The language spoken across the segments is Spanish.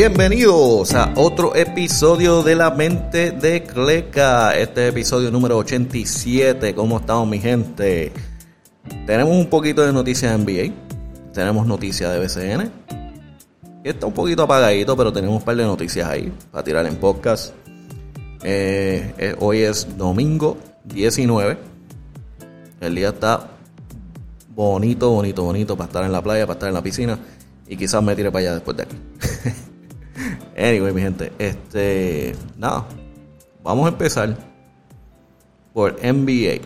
Bienvenidos a otro episodio de La Mente de Cleca. Este episodio número 87. ¿Cómo estamos, mi gente? Tenemos un poquito de noticias de NBA. Tenemos noticias de BCN. Está un poquito apagadito, pero tenemos un par de noticias ahí para tirar en podcast. Eh, eh, hoy es domingo 19. El día está bonito, bonito, bonito para estar en la playa, para estar en la piscina. Y quizás me tire para allá después de aquí. anyway, mi gente, este. Nada. Vamos a empezar por NBA.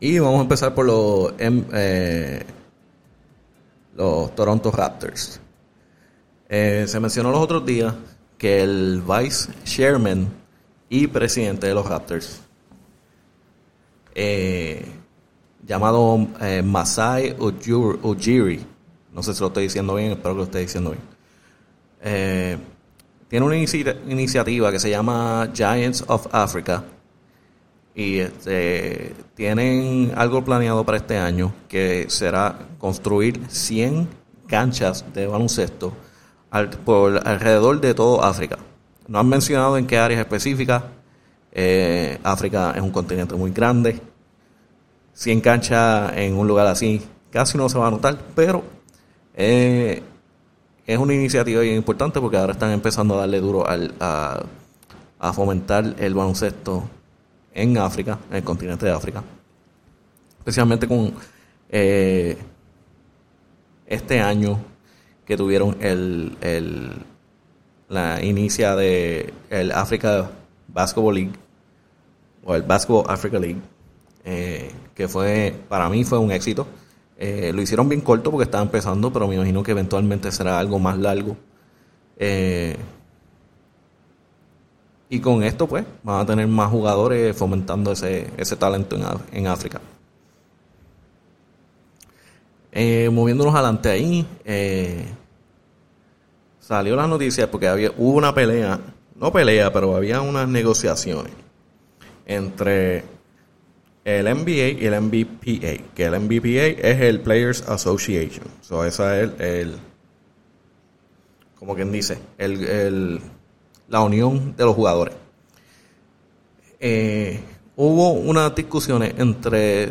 Y vamos a empezar por los, eh, los Toronto Raptors. Eh, se mencionó los otros días que el vice chairman y presidente de los Raptors, eh, llamado Masai Ujiri, no sé si lo estoy diciendo bien, espero que lo esté diciendo bien. Eh, tiene una iniciativa que se llama Giants of Africa. Y este, tienen algo planeado para este año que será construir 100 canchas de baloncesto por alrededor de todo África. No han mencionado en qué áreas específicas. Eh, África es un continente muy grande. 100 canchas en un lugar así casi no se va a notar, pero eh, es una iniciativa bien importante porque ahora están empezando a darle duro al, a, fomentar el baloncesto en África, en el continente de África. Especialmente con eh, este año que tuvieron el, el la inicia de el Africa Basketball League o el Basketball Africa League, eh, que fue para mí fue un éxito eh, lo hicieron bien corto porque estaba empezando, pero me imagino que eventualmente será algo más largo. Eh, y con esto, pues, van a tener más jugadores fomentando ese, ese talento en, África. Eh, moviéndonos adelante ahí, salió la noticia porque había, hubo una pelea, no pelea, pero había unas negociaciones entre el NBA y el MBPA, que el MBPA es el Players Association. So, esa es el, como quien dice, el, la unión de los jugadores. Eh, hubo unas discusiones entre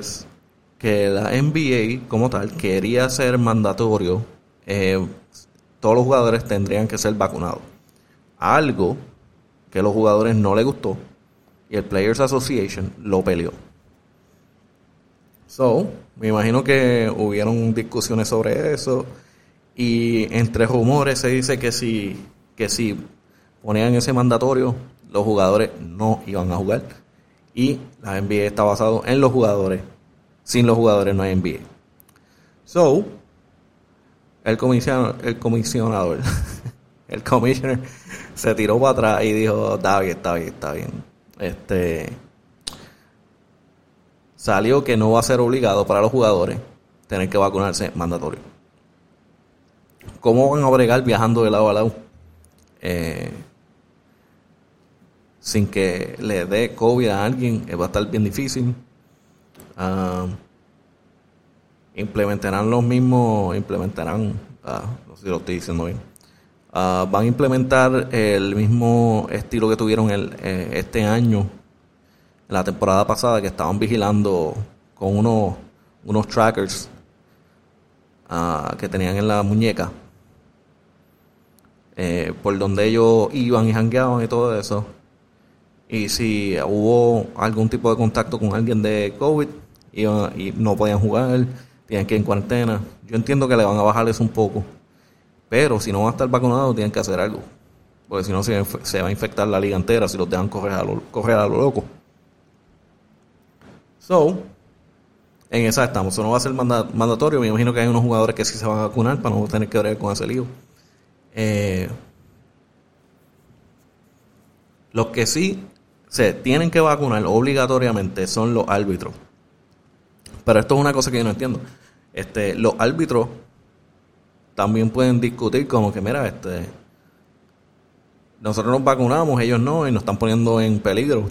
que la NBA como tal quería ser mandatorio, eh, todos los jugadores tendrían que ser vacunados. Algo que a los jugadores no les gustó y el Players Association lo peleó. So, me imagino que hubieron discusiones sobre eso y entre rumores se dice que si, que si ponían ese mandatorio, los jugadores no iban a jugar y la NBA está basado en los jugadores. Sin los jugadores no hay NBA. So, el comisionado, el comisionador, el commissioner se tiró para atrás y dijo, está bien, está bien, está bien. Este, salió que no va a ser obligado para los jugadores tener que vacunarse mandatorio. ¿Cómo van a bregar viajando de lado a lado? Eh, sin que le dé COVID a alguien, eh, va a estar bien difícil. Ah, implementarán los mismos, implementarán, ah, no sé si lo estoy diciendo bien, ah, van a implementar el mismo estilo que tuvieron el, eh, este año la temporada pasada que estaban vigilando con unos, unos trackers ah, que tenían en la muñeca, eh, por donde ellos iban y jangueaban y todo eso. Y si hubo algún tipo de contacto con alguien de COVID iban, y no podían jugar, tienen que ir en cuarentena. Yo entiendo que le van a bajar eso un poco. Pero si no van a estar vacunados, tienen que hacer algo. Porque si no, se, va a infectar la liga entera si los dejan correr a lo, correr a lo loco. So, en esa estamos. Eso no va a ser mandatorio. Me imagino que hay unos jugadores que sí se van a vacunar para no tener que ver con ese lío. Eh, los que sí se tienen que vacunar obligatoriamente son los árbitros. Pero esto es una cosa que yo no entiendo. Este, los árbitros también pueden discutir como que, mira, este, nosotros nos vacunamos, ellos no, y nos están poniendo en peligro.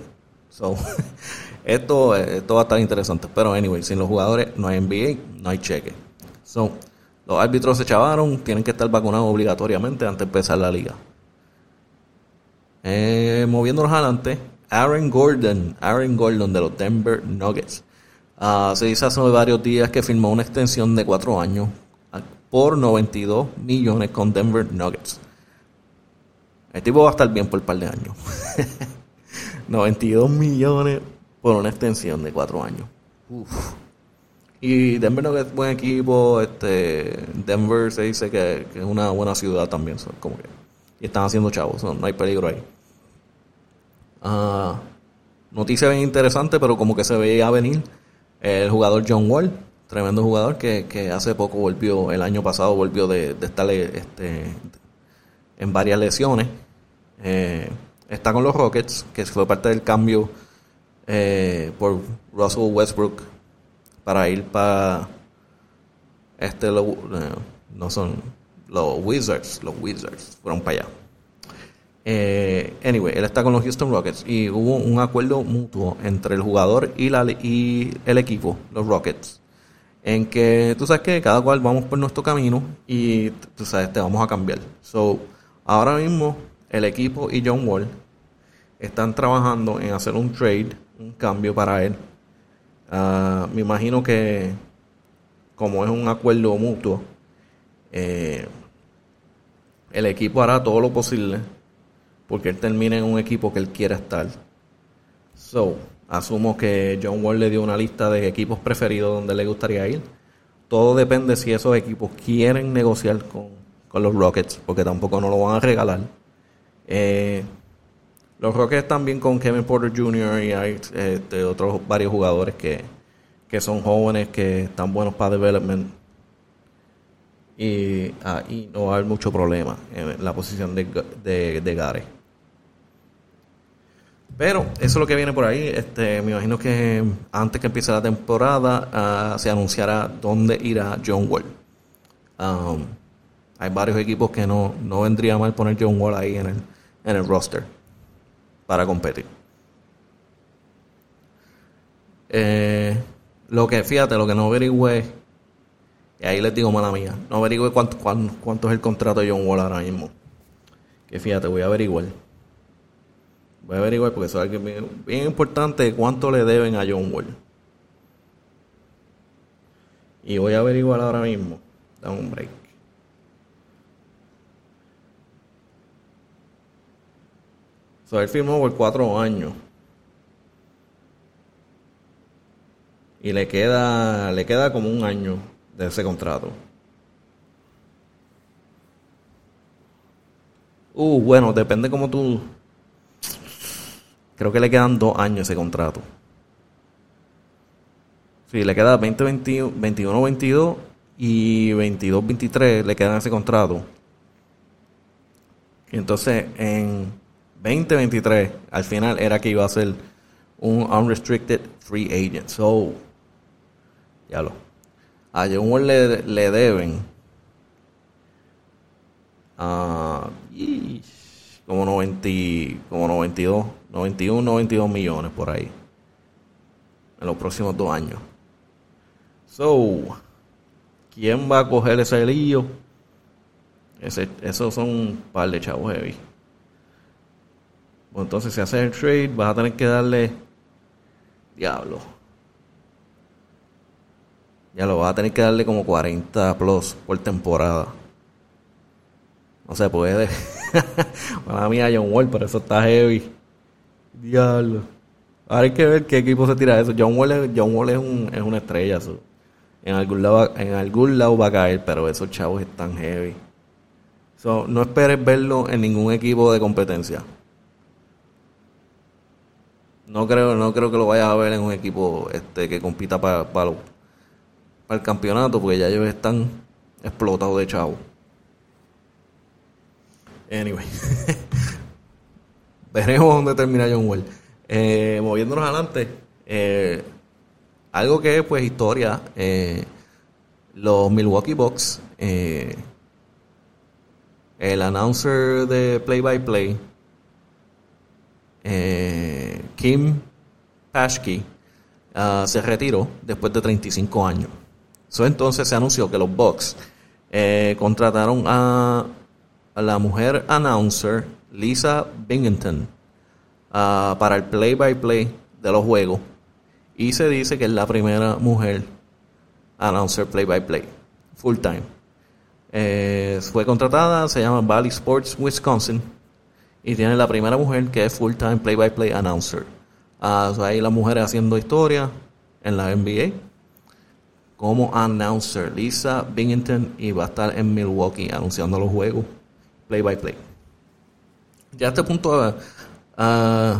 So, Esto, esto va a estar interesante. Pero, anyway, sin los jugadores no hay NBA, no hay cheque. So, Los árbitros se chavaron, tienen que estar vacunados obligatoriamente antes de empezar la liga. Eh, moviéndonos adelante, Aaron Gordon, Aaron Gordon de los Denver Nuggets. Ah, se dice hace varios días que firmó una extensión de cuatro años por 92 millones con Denver Nuggets. El tipo va a estar bien por un par de años. 92 millones por una extensión de cuatro años. Y Denver no es buen equipo. Este, Denver se dice que, es una buena ciudad también. como que, y están haciendo chavos. no hay peligro ahí. Uh, noticia bien interesante, pero como que se veía venir. El jugador John Wall, tremendo jugador que, hace poco volvió, el año pasado volvió de, estar este, en varias lesiones. Eh, está con los Rockets, que fue parte del cambio eh, por Russell Westbrook para ir para este eh, no son los Wizards, los Wizards fueron para allá. Eh, anyway, él está con los Houston Rockets y hubo un acuerdo mutuo entre el jugador y, la, y el equipo, los Rockets, en que tú sabes que cada cual vamos por nuestro camino y tú sabes, te vamos a cambiar. So, ahora mismo el equipo y John Wall están trabajando en hacer un trade, un cambio para él. Ah, me imagino que como es un acuerdo mutuo, eh, el equipo hará todo lo posible porque él termine en un equipo que él quiera estar. So, asumo que John Wall le dio una lista de equipos preferidos donde le gustaría ir. Todo depende si esos equipos quieren negociar con, con los Rockets, porque tampoco no lo van a regalar. Eh, los Rockets bien con Kevin Porter Jr. y hay este, otros varios jugadores que, son jóvenes, que están buenos para development. Y ahí no va a haber mucho problema en la posición de, de, Gare. Pero eso es lo que viene por ahí. Este, me imagino que antes que empiece la temporada ah, se anunciará dónde irá John Wall. Um, hay varios equipos que no, no vendría mal poner John Wall ahí en el, en el roster para competir. Eh, lo que, fíjate, lo que no averigüé, y ahí les digo mala mía, no averigüé cuánto, cuánto, es el contrato de John Wall ahora mismo. Que fíjate, voy a averiguar. Voy a averiguar porque eso es algo bien, importante cuánto le deben a John Wall. Y voy a averiguar ahora mismo. Dame un break. Él firmó por cuatro años. Y le queda, le queda como un año de ese contrato. Uh, bueno, depende como tú. Creo que le quedan dos años ese contrato. Sí, le queda 20, 21, 22 y 22, 23 le quedan ese contrato. Y entonces en 2023, al final era que iba a ser un unrestricted free agent. So, ya lo. A John le, le deben uh, como 90, como 92, 91, 92 millones por ahí. En los próximos dos años. So, ¿quién va a coger ese lío? Ese, esos son un par de chavos heavy. Pues entonces, si haces el trade, vas a tener que darle. Diablo. Ya lo vas a tener que darle como 40 plus por temporada. No se puede. Para mí hay John Wall, pero eso está heavy. Diablo. Ahora hay que ver qué equipo se tira eso. John Wall es, John Wall es, un, es una estrella. En, algún lado, en algún lado va a caer, pero esos chavos están heavy. So, no esperes verlo en ningún equipo de competencia. No creo, no creo que lo vayas a ver en un equipo este que compita para, para, el campeonato, porque ya ellos están explotados de chavo. Anyway. Veremos dónde termina John Wall. Eh, moviéndonos adelante. Eh, algo que es pues historia. Eh, los Milwaukee Bucks. el announcer de Play by Play eh, Kim Pashke uh, se retiró después de 35 años. Entonces se anunció que los Bucks Eh, contrataron a, la mujer announcer Lisa Binghamton uh, para el play-by-play -play de los juegos. Y se dice que es la primera mujer announcer play-by-play, full time. Eh, fue contratada, se llama Valley Sports Wisconsin y tiene la primera mujer que es full time play-by-play announcer. Uh, ahí las mujeres haciendo historia en la NBA como announcer. Lisa Binghamton y va a estar en Milwaukee anunciando los juegos play by play. Ya a este punto, uh,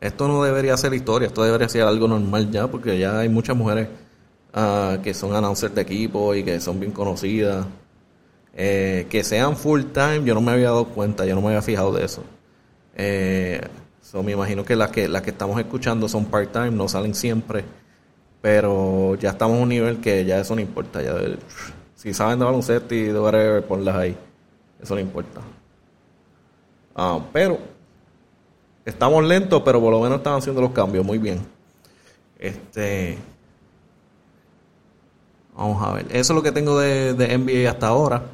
esto no debería ser historia, esto debería ser algo normal ya, porque ya hay muchas mujeres uh, que son announcers de equipo y que son bien conocidas. Eh, que sean full time, yo no me había dado cuenta, yo no me había fijado de eso. Eh, me imagino que las que las que estamos escuchando son part time, no salen siempre pero ya estamos a un nivel que ya eso no importa. Ya si saben de baloncesto y de whatever, ponlas ahí. Eso no importa. Ah, pero estamos lentos, pero por lo menos están haciendo los cambios muy bien. Este. Vamos a ver. Eso es lo que tengo de, de NBA hasta ahora.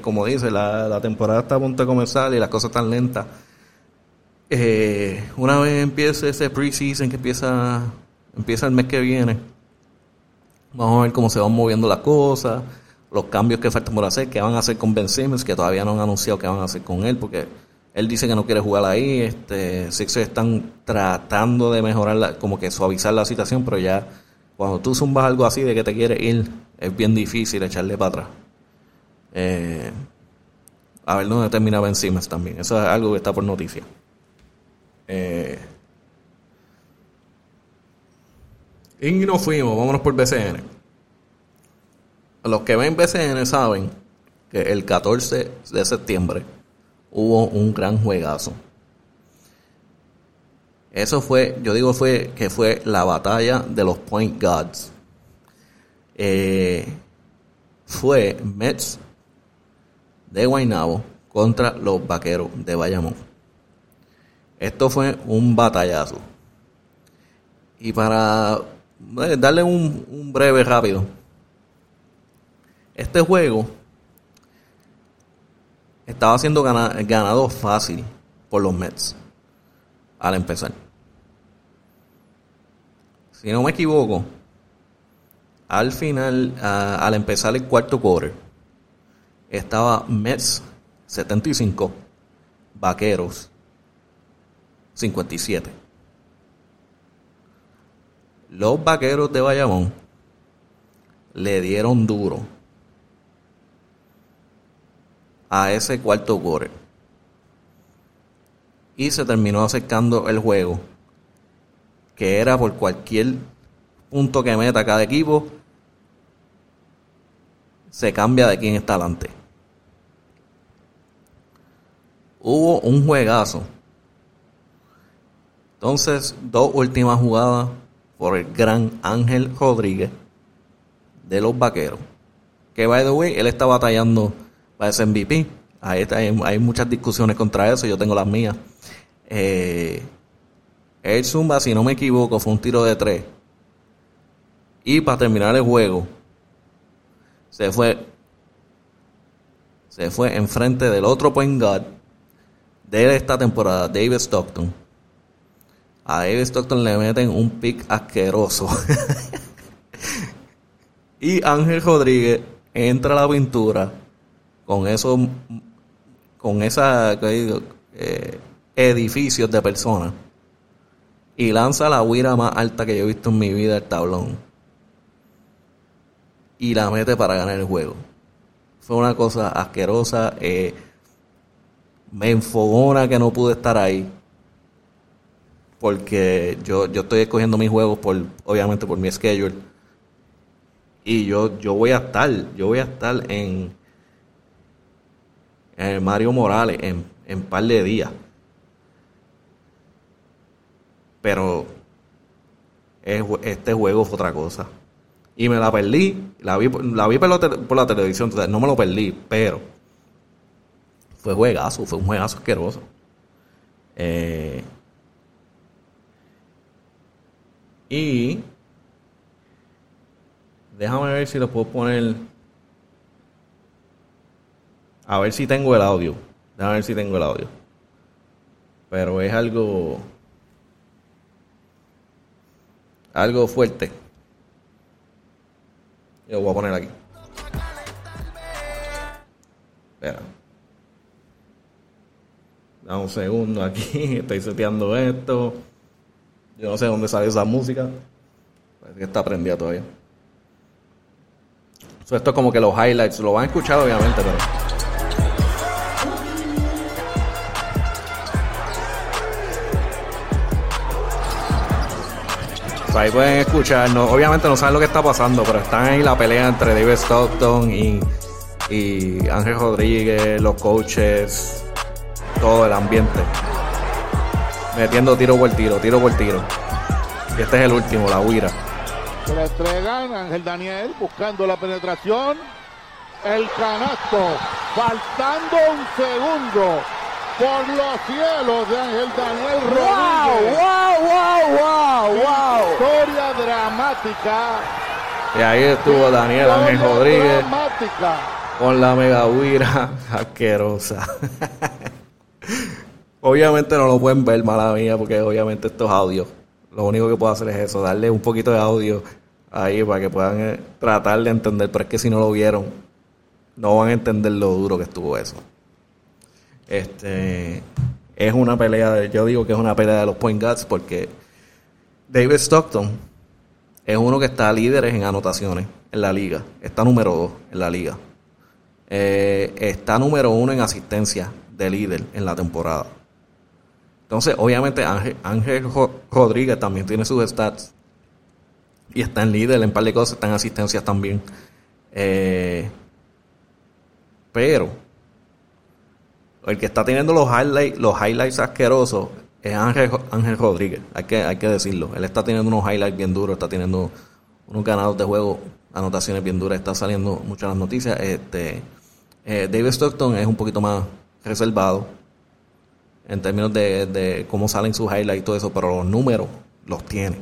Como dice, la, la, temporada está a punto de comenzar y las cosas están lentas. Eh, una vez empiece ese preseason que empieza empieza el mes que viene. Vamos a ver cómo se van moviendo las cosas, los cambios que faltan por hacer, qué van a hacer con Ben Simmons, que todavía no han anunciado qué van a hacer con él, porque él dice que no quiere jugar ahí. Este, Sixers están tratando de mejorar, como que suavizar la situación, pero ya cuando tú zumbas algo así de que te quiere ir, es bien difícil echarle para atrás. Eh, a ver dónde termina Ben Simmons también. Eso es algo que está por noticia. Eh, Y nos fuimos, vámonos por BCN. Los que ven BCN saben que el 14 de septiembre hubo un gran juegazo. Eso fue, yo digo fue que fue la batalla de los Point Gods. Eh, fue Mets de Guaynabo contra los Vaqueros de Bayamón. Esto fue un batallazo. Y para eh, darle un, breve rápido. Este juego estaba siendo ganado fácil por los Mets al empezar. Si no me equivoco, al final, al empezar el cuarto quarter, estaba Mets 75, Vaqueros 57 los vaqueros de Bayamón le dieron duro a ese cuarto core. Y se terminó acercando el juego, que era por cualquier punto que meta cada equipo, se cambia de quién está adelante. Hubo un juegazo. Entonces, dos últimas jugadas por el gran Ángel Rodríguez de los Vaqueros. Que, by the way, él está batallando para ese MVP. Ahí hay, muchas discusiones contra eso, yo tengo las mías. Eh, el Zumba, si no me equivoco, fue un tiro de tres. Y para terminar el juego, se fue se fue enfrente del otro point guard de esta temporada, David Stockton. A David Stockton le meten un pick asqueroso. y Ángel Rodríguez entra a la pintura con esos con esa eh, edificios de personas y lanza la huira más alta que yo he visto en mi vida el tablón y la mete para ganar el juego fue una cosa asquerosa eh, me enfogona que no pude estar ahí porque yo, yo estoy escogiendo mis juegos por, obviamente por mi schedule. Y yo, yo voy a estar, yo voy a estar en, Mario Morales en, en par de días. Pero este juego fue otra cosa. Y me la perdí, la vi, la vi por, la, por la televisión, no me lo perdí, pero fue juegazo, fue un juegazo asqueroso. Eh, Y déjame ver si lo puedo poner A ver si tengo el audio. A ver si tengo el audio. Pero es algo. Algo fuerte. Yo voy a poner aquí. Espera. Dame un segundo aquí. Estoy seteando esto. Yo no sé dónde sale esa música. Parece que está prendida todavía. esto es como que los highlights. Lo van a escuchar obviamente, pero. Ahí pueden escuchar. obviamente no saben lo que está pasando, pero están ahí la pelea entre David Stockton y, y Ángel Rodríguez, los coaches, todo el ambiente. Metiendo tiro por tiro, tiro por tiro. Y este es el último, la huira. Se le entregan Ángel Daniel buscando la penetración. El canasto, faltando un segundo por los cielos de Ángel Daniel Rodríguez. ¡Wow, wow, wow, wow, Historia dramática. Y ahí estuvo Daniel Ángel Rodríguez. Dramática. Con la mega huira asquerosa. obviamente no lo pueden ver, mala mía, porque obviamente esto es audio. Lo único que puedo hacer es eso, darle un poquito de audio ahí para que puedan eh, tratar de entender. Pero es que si no lo vieron, no van a entender lo duro que estuvo eso. Este es una pelea, yo digo que es una pelea de los point guards porque David Stockton es uno que está líder en anotaciones en la liga, está número 2 en la liga, eh, está número 1 en asistencia de líder en la temporada. Entonces, obviamente Ángel, Rodríguez también tiene sus stats y está en líder en par de cosas, está en asistencias también. Eh, pero el que está teniendo los highlights, los highlights asquerosos es Ángel, Ángel Rodríguez, hay que, hay que decirlo. Él está teniendo unos highlights bien duros, está teniendo unos ganados de juego, anotaciones bien duras, está saliendo muchas las noticias. Este, eh, David Stockton es un poquito más reservado en términos de, cómo salen sus highlights y todo eso, pero los números los tiene.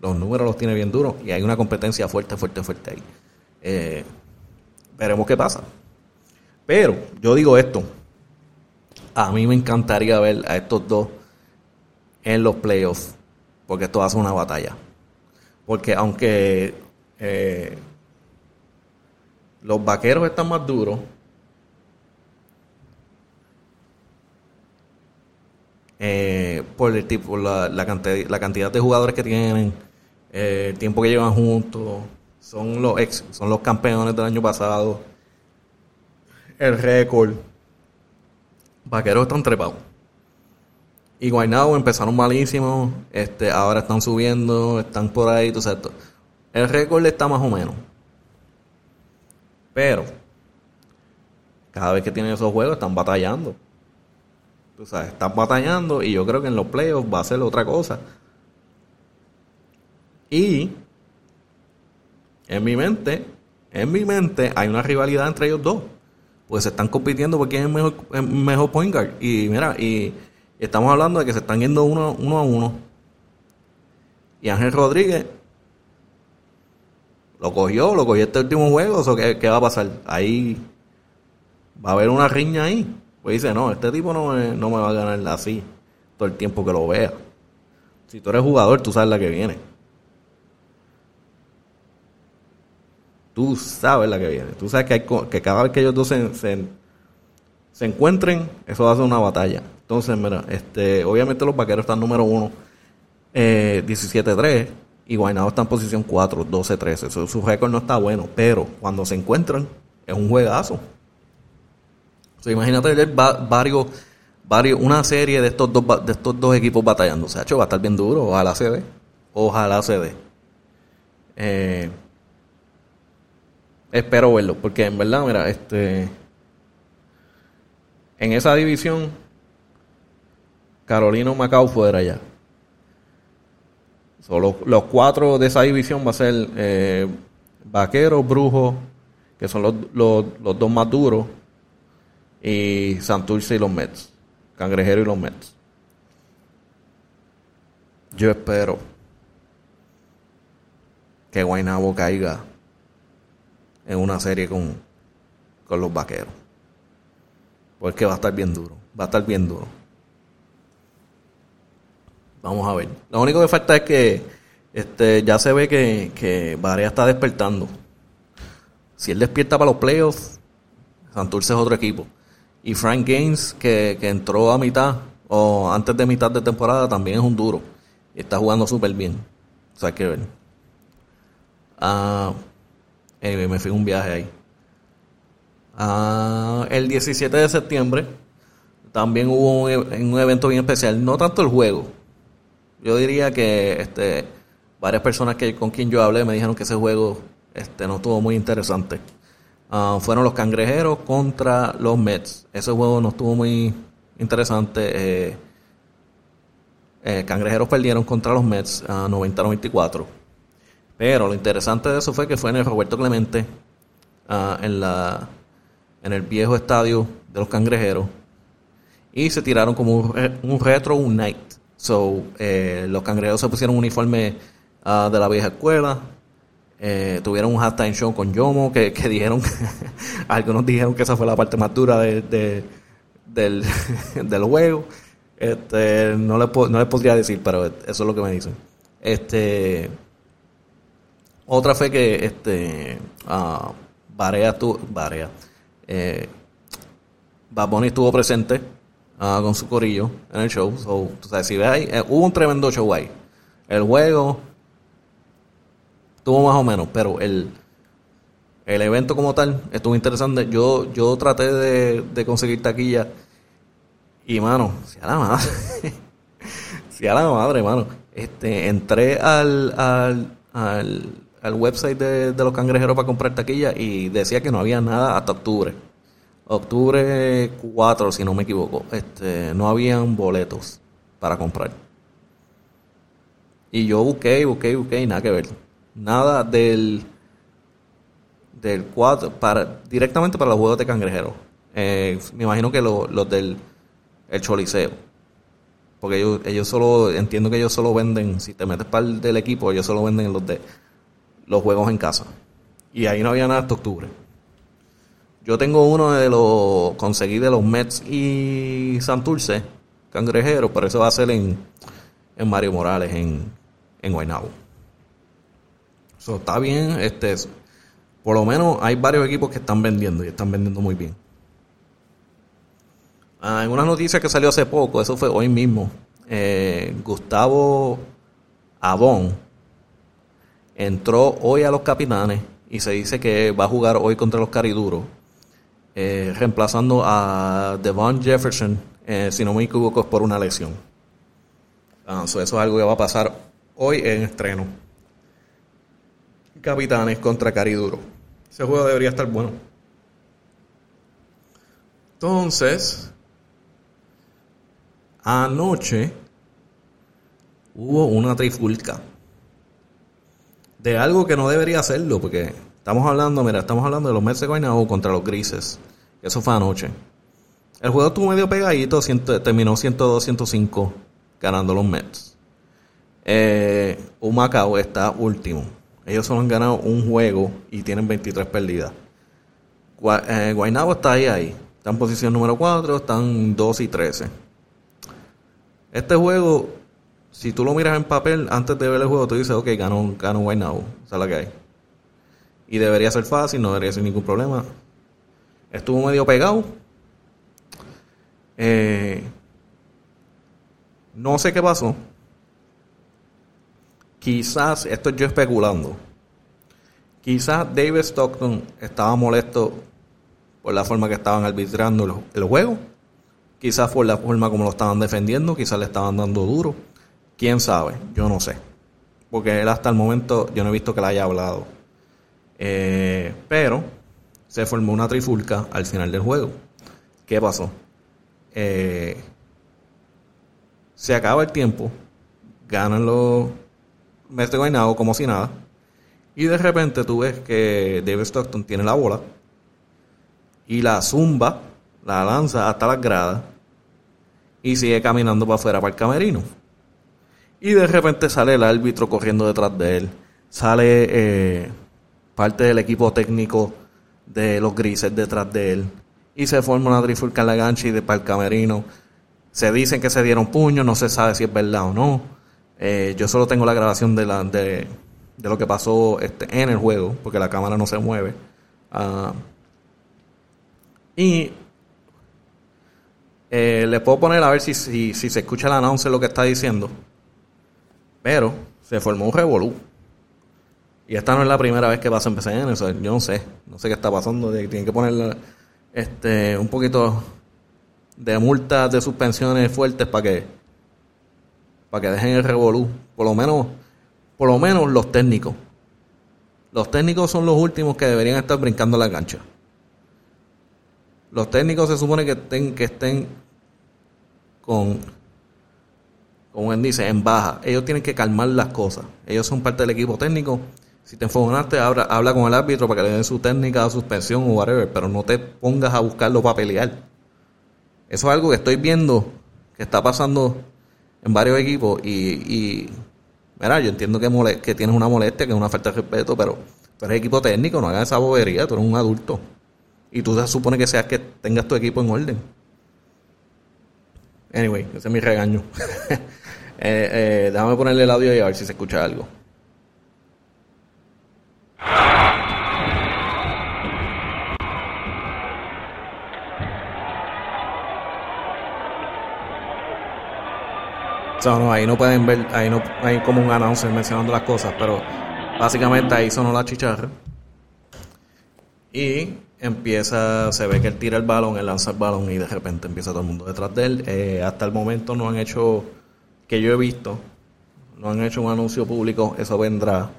Los números los tiene bien duros y hay una competencia fuerte, fuerte, fuerte ahí. Eh, veremos qué pasa. Pero yo digo esto, a mí me encantaría ver a estos dos en los playoffs, porque esto hace una batalla. Porque aunque eh, los vaqueros están más duros, eh, por el tipo, la, la, cantidad, de jugadores que tienen, eh, el tiempo que llevan juntos, son los ex, son los campeones del año pasado, el récord Vaqueros están trepados. Y Guaynabo empezaron malísimos, este, ahora están subiendo, están por ahí, sabes. El récord está más o menos. Pero, cada vez que tienen esos juegos están batallando. Tú sabes, están batallando y yo creo que en los playoffs va a ser otra cosa. Y en mi mente, en mi mente hay una rivalidad entre ellos dos pues se están compitiendo por quién es el mejor, mejor point guard. Y mira, y estamos hablando de que se están yendo uno, uno a uno. Y Ángel Rodríguez lo cogió, lo cogió este último juego. ¿o qué, ¿Qué va a pasar? Ahí va a haber una riña ahí. Pues dice, no, este tipo no me, no me va a ganar así todo el tiempo que lo vea. Si tú eres jugador, tú sabes la que viene. Tú sabes la que viene. Tú sabes que, hay, que cada vez que ellos dos se, se, encuentren, eso va a ser una batalla. Entonces, mira, este, obviamente los vaqueros están número uno, eh, 17-3, y Guaynabo está en posición 4, 12-13. Su, récord no está bueno, pero cuando se encuentran, es un juegazo. Imagínate varios, varios, una serie de estos dos, de estos dos equipos batallando. O sea, va a estar bien duro. Ojalá se dé. Ojalá se dé. Eh, espero verlo, porque en verdad, mira, este en esa división Carolino Macao fuera ya. Solo los cuatro de esa división va a ser eh, Vaqueros, Brujos, que son los, los, dos más duros, y Santurce y los Mets, Cangrejero y los Mets. Yo espero que Guaynabo caiga en una serie con, con los vaqueros. Porque va a estar bien duro. Va a estar bien duro. Vamos a ver. Lo único que falta es que este, ya se ve que, que Varea está despertando. Si él despierta para los playoffs, Santurce es otro equipo. Y Frank Gaines, que, que entró a mitad o antes de mitad de temporada, también es un duro. Está jugando súper bien. O sea, hay que ver. Ah, me fui un viaje ahí. Ah, el 17 de septiembre también hubo un, e, un, evento bien especial. No tanto el juego. Yo diría que este, varias personas que, con quien yo hablé me dijeron que ese juego este, no estuvo muy interesante. Ah, fueron los cangrejeros contra los Mets. Ese juego no estuvo muy interesante. Eh, eh, cangrejeros perdieron contra los Mets a 90-94. Pero lo interesante de eso fue que fue en el Roberto Clemente, uh, en, la, en el viejo estadio de los cangrejeros. Y se tiraron como un, retro un night. So, eh, los cangrejeros se pusieron un uniforme uh, de la vieja escuela. Eh, tuvieron un halftime show con Yomo que, que dijeron, algunos dijeron que esa fue la parte más dura de, de, del, del juego. Este, no le no les podría decir, pero eso es lo que me dicen. Este, otra fue que este, uh, Barea, tu, Barea eh, estuvo presente uh, con su corillo en el show. So, tú sabes, si ves ahí, eh, hubo un tremendo show ahí. El juego estuvo más o menos, pero el, el evento como tal estuvo interesante. Yo, yo traté de, de conseguir taquilla y mano, si a la madre, si a la madre, mano. Este, entré al, al, al, al website de, de, los cangrejeros para comprar taquilla y decía que no había nada hasta octubre. Octubre 4, si no me equivoco. Este, no habían boletos para comprar. Y yo busqué, busqué, busqué y nada que ver. Nada del del 4 para directamente para los juegos de cangrejeros. Eh, me imagino que lo, los del el choliseo. Porque ellos, ellos solo, entiendo que ellos solo venden, si te metes para el del equipo, ellos solo venden los de los juegos en casa. Y ahí no había nada hasta octubre. Yo tengo uno de los, conseguí de los Mets y Santurce, cangrejero, pero eso va a ser en, en Mario Morales, en, en Guaynabo. Eso está bien, este, por lo menos hay varios equipos que están vendiendo y están vendiendo muy bien. Ah, en una noticia que salió hace poco, eso fue hoy mismo, eh, Gustavo Abón entró hoy a los capitanes y se dice que va a jugar hoy contra los cariduros, eh, reemplazando a Devon Jefferson, eh, si no me equivoco, por una lesión. Ah, eso es algo que va a pasar hoy en estreno. Capitanes contra Cariduro. Ese juego debería estar bueno. Entonces, Anoche hubo una trifulca de algo que no debería hacerlo, porque estamos hablando, mira, estamos hablando de los Mets de Guaynabo contra los Grises. Eso fue anoche. El juego estuvo medio pegadito, terminó 102-105 ganando los Mets. Eh, Humacao está último. Ellos solo han ganado un juego y tienen 23 perdidas. Eh, Guaynabo está ahí, ahí. Está en posición número 4, están 2 y 13. Este juego, si tú lo miras en papel, antes de ver el juego, tú dices, ok, ganó, ganó Now. Esa es la que hay. Y debería ser fácil, no debería ser ningún problema. Estuvo medio pegado. Eh, no sé qué pasó. Quizás, esto yo especulando. Quizás David Stockton estaba molesto por la forma que estaban arbitrando el, el juego Quizás por la forma como lo estaban defendiendo, quizás le estaban dando duro. Quién sabe, yo no sé. Porque él hasta el momento yo no he visto que le haya hablado. Eh, pero se formó una trifulca al final del juego. ¿Qué pasó? Eh, se acaba el tiempo, ganan los Mets de Guaynabo como si nada. Y de repente tú ves que David Stockton tiene la bola y la zumba la lanza hasta las gradas y sigue caminando para afuera, para el camerino. Y de repente sale el árbitro corriendo detrás de él. Sale eh, parte del equipo técnico de los grises detrás de él. y se forma una trifulca en la gancha y de para el camerino. Se dicen que se dieron puños, no se sabe si es verdad o no. Eh, yo solo tengo la grabación de, la, de, de lo que pasó este, en el juego, porque la cámara no se mueve. Ah, y eh, le puedo poner a ver si, si, si se escucha el announcer lo que está diciendo. Pero se formó un revolú. Y esta no es la primera vez que pasa en PCN. yo no sé. No sé qué está pasando. Tienen que poner este, un poquito de multas de suspensiones fuertes para que para que dejen el revolú. Por lo menos, por lo menos los técnicos. Los técnicos son los últimos que deberían estar brincando la cancha. Los técnicos se supone que estén, que estén con, como él dice, en baja. Ellos tienen que calmar las cosas. Ellos son parte del equipo técnico. Si te enfogonaste, habla, habla con el árbitro para que le den su técnica suspensión o whatever, pero no te pongas a buscarlo para pelear. Eso es algo que estoy viendo que está pasando en varios equipos y, y mira, yo entiendo que, que tienes una molestia, que es una falta de respeto, pero tú eres equipo técnico, no hagas esa bobería, tú eres un adulto. Y tú se supone que seas que tengas tu equipo en orden. Anyway, ese es mi regaño. eh, eh, déjame ponerle el audio y a ver si se escucha algo. no, ahí no pueden ver, ahí no hay como un announcer mencionando las cosas, pero básicamente ahí sonó la chicharra. Y empieza, se ve que él tira el balón, él lanza el balón y de repente empieza todo el mundo detrás de él. Eh, hasta el momento no han hecho, que yo he visto, no han hecho un anuncio público, eso vendrá.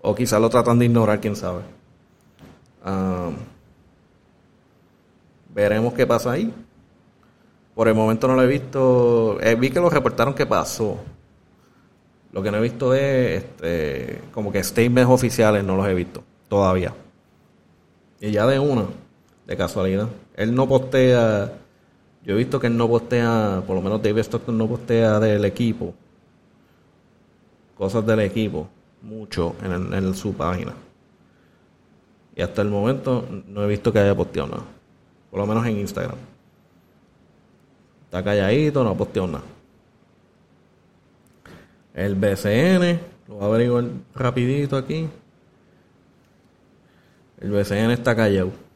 O quizás lo tratan de ignorar, quién sabe. Veremos qué pasa ahí. Por el momento no lo he visto. Eh, vi que lo reportaron que pasó. Lo que no he visto es este, como que statements oficiales, no los he visto todavía. Y ya de una, de casualidad. Él no postea. Yo he visto que él no postea, por lo menos David Stockton no postea del equipo. Cosas del equipo, mucho en, su página. Y hasta el momento no he visto que haya posteado nada. Por lo menos en Instagram. Está calladito, no ha posteado nada. El BCN, lo voy a averiguar rapidito aquí. El BCN está callado.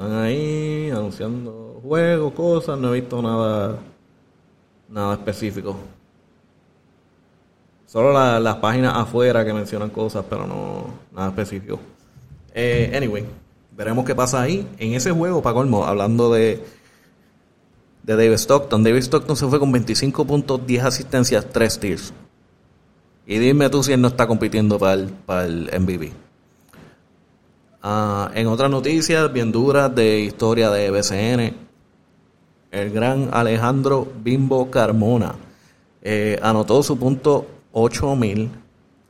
Están ahí anunciando juegos, cosas. No he visto nada, nada específico. Solo las páginas afuera que mencionan cosas, pero no nada específico. Eh, anyway, veremos qué pasa ahí. En ese juego, para colmo, hablando de, de David Stockton. David Stockton se fue con 25 puntos, 10 asistencias, 3 steals. Y dime tú si él no está compitiendo para el, para el MVP. Ah, en otras noticias bien duras de historia de BCN, el gran Alejandro Bimbo Carmona eh, anotó su punto 8000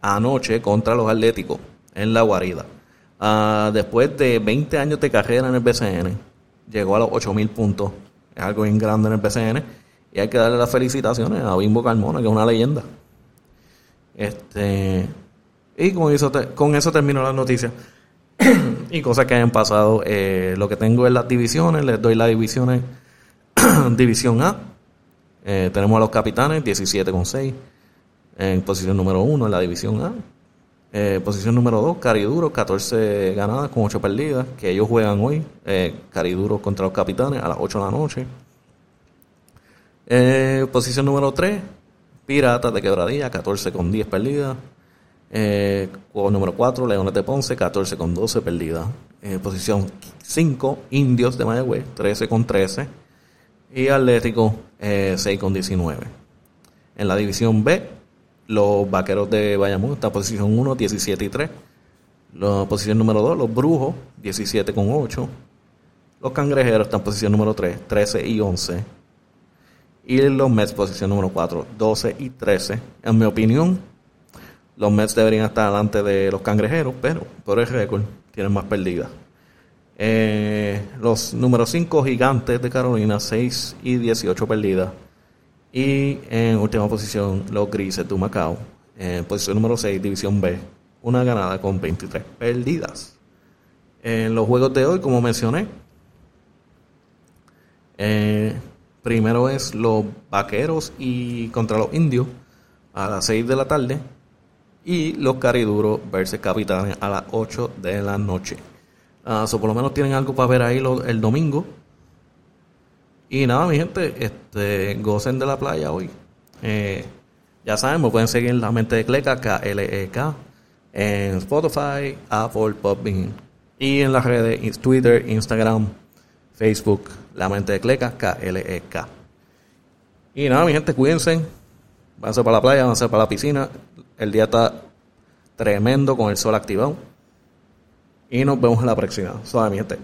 anoche contra los Atléticos en la guarida. Ah, después de 20 años de carrera en el BCN, llegó a los 8000 puntos. Es algo bien grande en el BCN. Y hay que darle las felicitaciones a Bimbo Carmona, que es una leyenda. Este, y con eso, con eso termino las noticias. y cosas que hayan pasado. Eh, lo que tengo es las divisiones. Les doy las divisiones. División A. Eh, tenemos a los capitanes, 17 con 6. En posición número 1 en la división A. Eh, posición número 2, Cariduro, 14 ganadas con 8 perdidas. Que ellos juegan hoy. Cariduro contra los capitanes a las 8 de la noche. posición número 3, Piratas de Quebradilla, 14 con 10 perdidas. Eh, juego número 4, Leones de Ponce, 14 con 12 perdidas. Eh, posición 5, Indios de Mayagüez, 13 con 13. Y Atlético, 6 eh, con 19. En la división B, los Vaqueros de Bayamón están en posición 1, 17 y 3. La posición número 2, los Brujos, 17 con 8. Los Cangrejeros están en posición número 3, 13 y 11. Y los Mets, posición número 4, 12 y 13. En mi opinión, los Mets deberían estar delante de los cangrejeros, pero por el récord tienen más perdidas. Eh, los números 5 gigantes de Carolina, 6 y 18 perdidas. Y en última posición, los grises de Macao. En posición número 6, división B, una ganada con 23 perdidas. En los juegos de hoy, como mencioné, eh, primero es los vaqueros y contra los indios a las 6 de la tarde y los cariduros versus capitanes a las 8 de la noche. Uh, por lo menos tienen algo para ver ahí el domingo. Y nada, mi gente, este, gocen de la playa hoy. Eh, ya saben, me pueden seguir en la mente de Cleca, K-L-E-K, en Spotify, Apple, Podbean. Y en las redes Twitter, Instagram, Facebook, la mente de Cleca, K-L-E-K. Y nada, mi gente, cuídense. Váyanse para la playa, váyanse para la piscina. El día está tremendo con el sol activado. Y nos vemos en la próxima. Suave, mi.